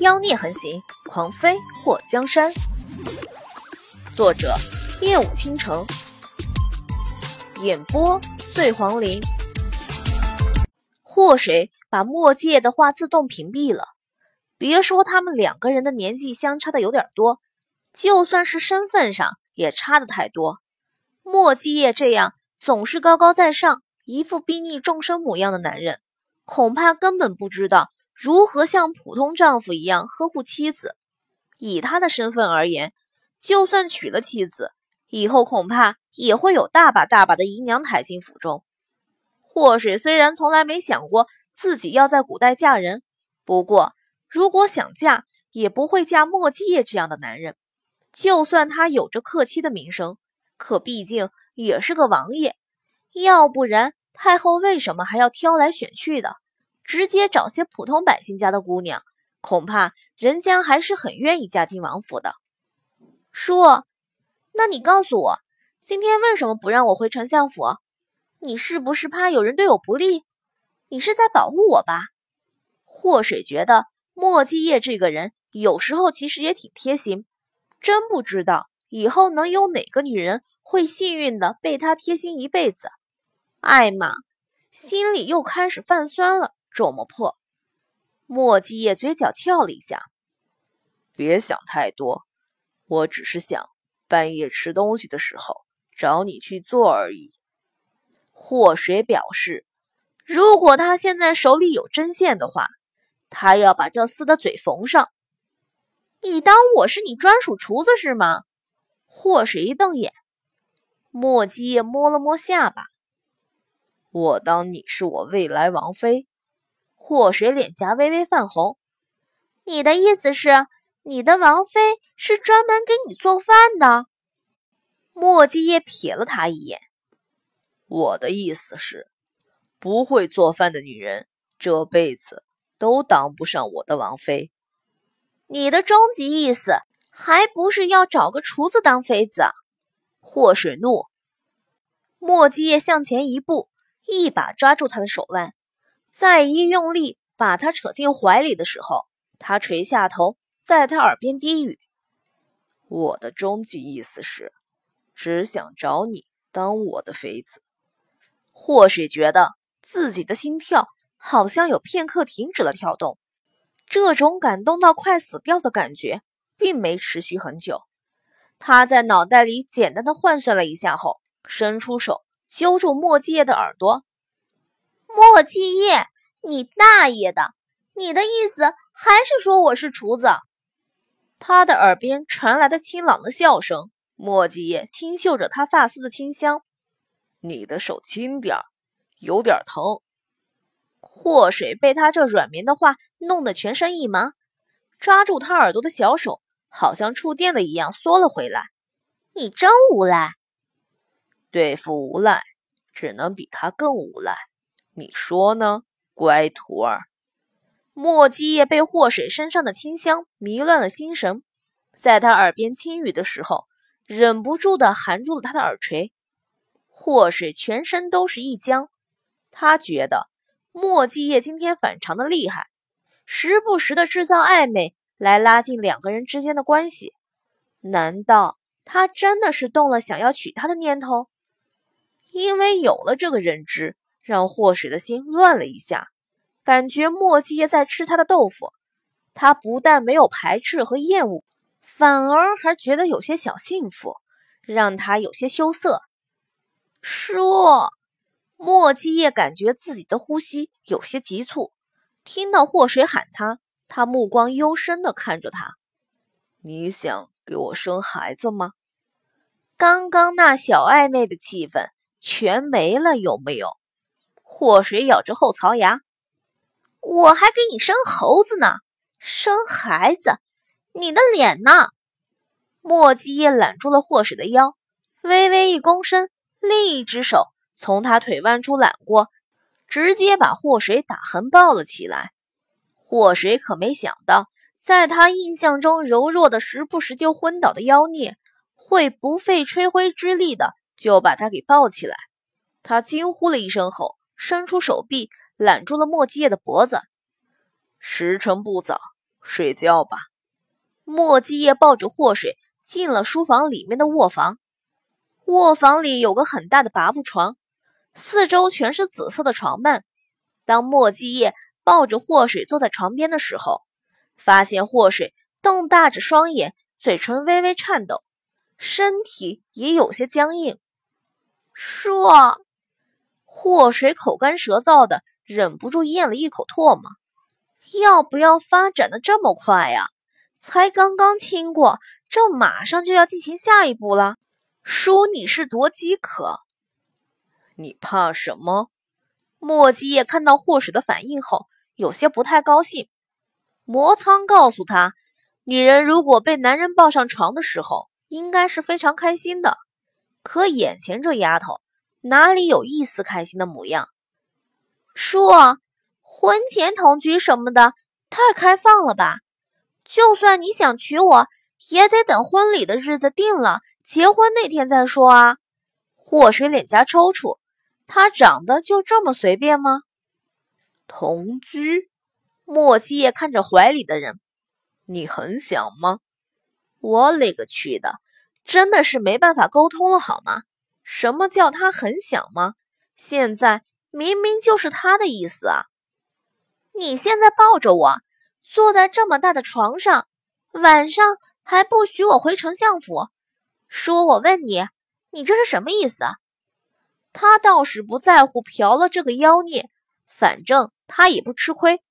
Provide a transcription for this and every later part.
妖孽横行，狂飞过江山。作者：夜舞倾城，演播：醉黄林。祸水把墨界的话自动屏蔽了。别说他们两个人的年纪相差的有点多，就算是身份上也差的太多。墨继业这样总是高高在上、一副睥睨众生模样的男人，恐怕根本不知道。如何像普通丈夫一样呵护妻子？以他的身份而言，就算娶了妻子，以后恐怕也会有大把大把的姨娘抬进府中。祸水虽然从来没想过自己要在古代嫁人，不过如果想嫁，也不会嫁莫继业这样的男人。就算他有着克妻的名声，可毕竟也是个王爷，要不然太后为什么还要挑来选去的？直接找些普通百姓家的姑娘，恐怕人家还是很愿意嫁进王府的。叔，那你告诉我，今天为什么不让我回丞相府？你是不是怕有人对我不利？你是在保护我吧？祸水觉得莫继业这个人有时候其实也挺贴心，真不知道以后能有哪个女人会幸运的被他贴心一辈子。艾玛心里又开始泛酸了。琢磨破，莫继业嘴角翘了一下。别想太多，我只是想半夜吃东西的时候找你去做而已。祸水表示，如果他现在手里有针线的话，他要把这厮的嘴缝上。你当我是你专属厨子是吗？祸水一瞪眼，莫继业摸了摸下巴。我当你是我未来王妃。祸水脸颊微微泛红，你的意思是，你的王妃是专门给你做饭的？莫继业瞥了他一眼。我的意思是，不会做饭的女人这辈子都当不上我的王妃。你的终极意思还不是要找个厨子当妃子？祸水怒。莫继业向前一步，一把抓住他的手腕。再一用力把他扯进怀里的时候，他垂下头，在他耳边低语：“我的终极意思是，只想找你当我的妃子。”或许觉得自己的心跳好像有片刻停止了跳动，这种感动到快死掉的感觉并没持续很久。他在脑袋里简单的换算了一下后，伸出手揪住莫继业的耳朵。莫继业，你大爷的！你的意思还是说我是厨子？他的耳边传来的清朗的笑声。莫继业轻嗅着他发丝的清香，你的手轻点儿，有点疼。祸水被他这软绵的话弄得全身一麻，抓住他耳朵的小手好像触电了一样缩了回来。你真无赖！对付无赖，只能比他更无赖。你说呢，乖徒儿？莫继业被祸水身上的清香迷乱了心神，在他耳边轻语的时候，忍不住的含住了他的耳垂。祸水全身都是一僵，他觉得莫继业今天反常的厉害，时不时的制造暧昧来拉近两个人之间的关系。难道他真的是动了想要娶她的念头？因为有了这个认知。让祸水的心乱了一下，感觉莫继业在吃他的豆腐。他不但没有排斥和厌恶，反而还觉得有些小幸福，让他有些羞涩。说，莫继业感觉自己的呼吸有些急促。听到祸水喊他，他目光幽深的看着他：“你想给我生孩子吗？”刚刚那小暧昧的气氛全没了，有没有？祸水咬着后槽牙，我还给你生猴子呢，生孩子，你的脸呢？莫继业揽住了祸水的腰，微微一躬身，另一只手从他腿弯处揽过，直接把祸水打横抱了起来。祸水可没想到，在他印象中柔弱的、时不时就昏倒的妖孽，会不费吹灰之力的就把他给抱起来。他惊呼了一声后。伸出手臂揽住了莫继业的脖子。时辰不早，睡觉吧。莫基叶抱着祸水进了书房里面的卧房。卧房里有个很大的拔步床，四周全是紫色的床幔。当莫基叶抱着祸水坐在床边的时候，发现祸水瞪大着双眼，嘴唇微微颤抖，身体也有些僵硬。说，祸水口干舌燥的，忍不住咽了一口唾沫。要不要发展的这么快呀？才刚刚亲过，这马上就要进行下一步了。叔，你是多饥渴？你怕什么？莫基叶看到祸水的反应后，有些不太高兴。魔苍告诉他，女人如果被男人抱上床的时候，应该是非常开心的。可眼前这丫头哪里有一丝开心的模样？叔，婚前同居什么的太开放了吧？就算你想娶我，也得等婚礼的日子定了，结婚那天再说啊！祸水脸颊抽搐，他长得就这么随便吗？同居？莫西叶看着怀里的人，你很想吗？我勒个去的！真的是没办法沟通了好吗？什么叫他很想吗？现在明明就是他的意思啊！你现在抱着我。坐在这么大的床上，晚上还不许我回丞相府。叔，我问你，你这是什么意思啊？他倒是不在乎嫖了这个妖孽，反正他也不吃亏。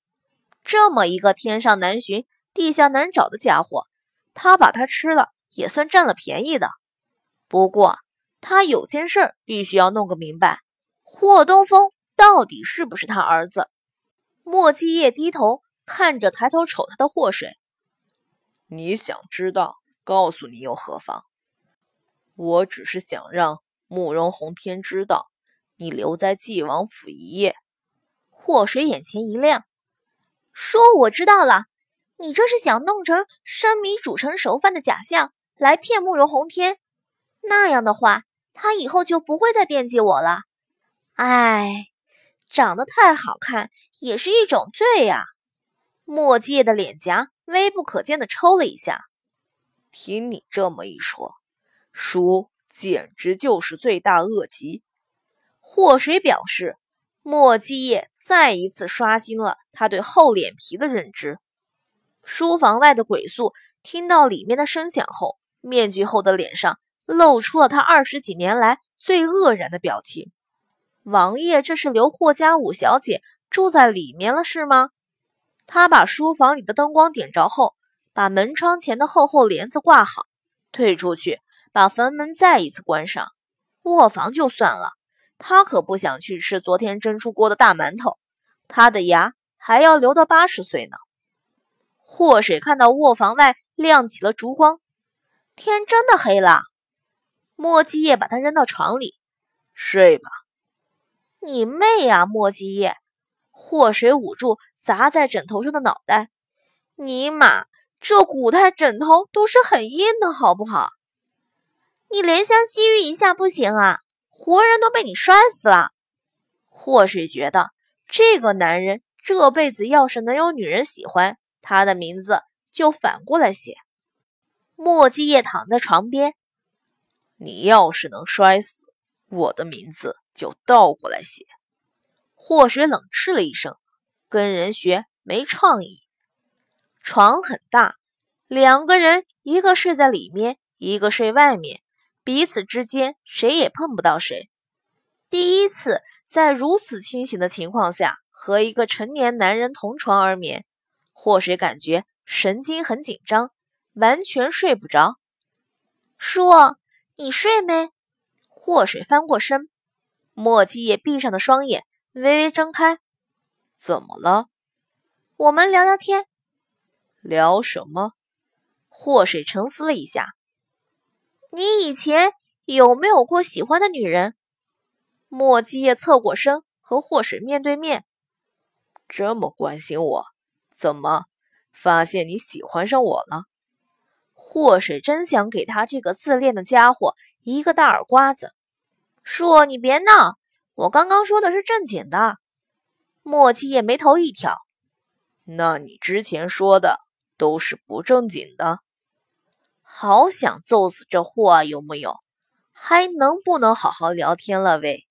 这么一个天上难寻、地下难找的家伙，他把他吃了也算占了便宜的。不过他有件事必须要弄个明白：霍东风到底是不是他儿子？莫基叶低头。看着抬头瞅他的祸水，你想知道？告诉你又何妨？我只是想让慕容宏天知道，你留在纪王府一夜。祸水眼前一亮，说：“我知道了，你这是想弄成生米煮成熟饭的假象，来骗慕容宏天。那样的话，他以后就不会再惦记我了。哎，长得太好看也是一种罪呀。”莫介的脸颊微不可见的抽了一下。听你这么一说，叔简直就是罪大恶极。祸水表示，莫继业再一次刷新了他对厚脸皮的认知。书房外的鬼宿听到里面的声响后，面具后的脸上露出了他二十几年来最愕然的表情。王爷，这是留霍家五小姐住在里面了是吗？他把书房里的灯光点着后，把门窗前的厚厚帘子挂好，退出去，把房门再一次关上。卧房就算了，他可不想去吃昨天蒸出锅的大馒头，他的牙还要留到八十岁呢。祸水看到卧房外亮起了烛光，天真的黑了。莫基叶把他扔到床里，睡吧。你妹呀，莫基叶！祸水捂住。砸在枕头上的脑袋，尼玛，这古代枕头都是很硬的，好不好？你怜香惜玉一下不行啊，活人都被你摔死了。祸水觉得这个男人这辈子要是能有女人喜欢，他的名字就反过来写。莫基叶躺在床边，你要是能摔死，我的名字就倒过来写。祸水冷嗤了一声。跟人学没创意。床很大，两个人一个睡在里面，一个睡外面，彼此之间谁也碰不到谁。第一次在如此清醒的情况下和一个成年男人同床而眠，祸水感觉神经很紧张，完全睡不着。叔，你睡没？祸水翻过身，莫季也闭上的双眼微微睁开。怎么了？我们聊聊天。聊什么？祸水沉思了一下。你以前有没有过喜欢的女人？莫基叶侧过身和祸水面对面。这么关心我，怎么发现你喜欢上我了？祸水真想给他这个自恋的家伙一个大耳刮子。叔，你别闹，我刚刚说的是正经的。莫七叶眉头一挑，那你之前说的都是不正经的。好想揍死这货啊！有木有？还能不能好好聊天了喂？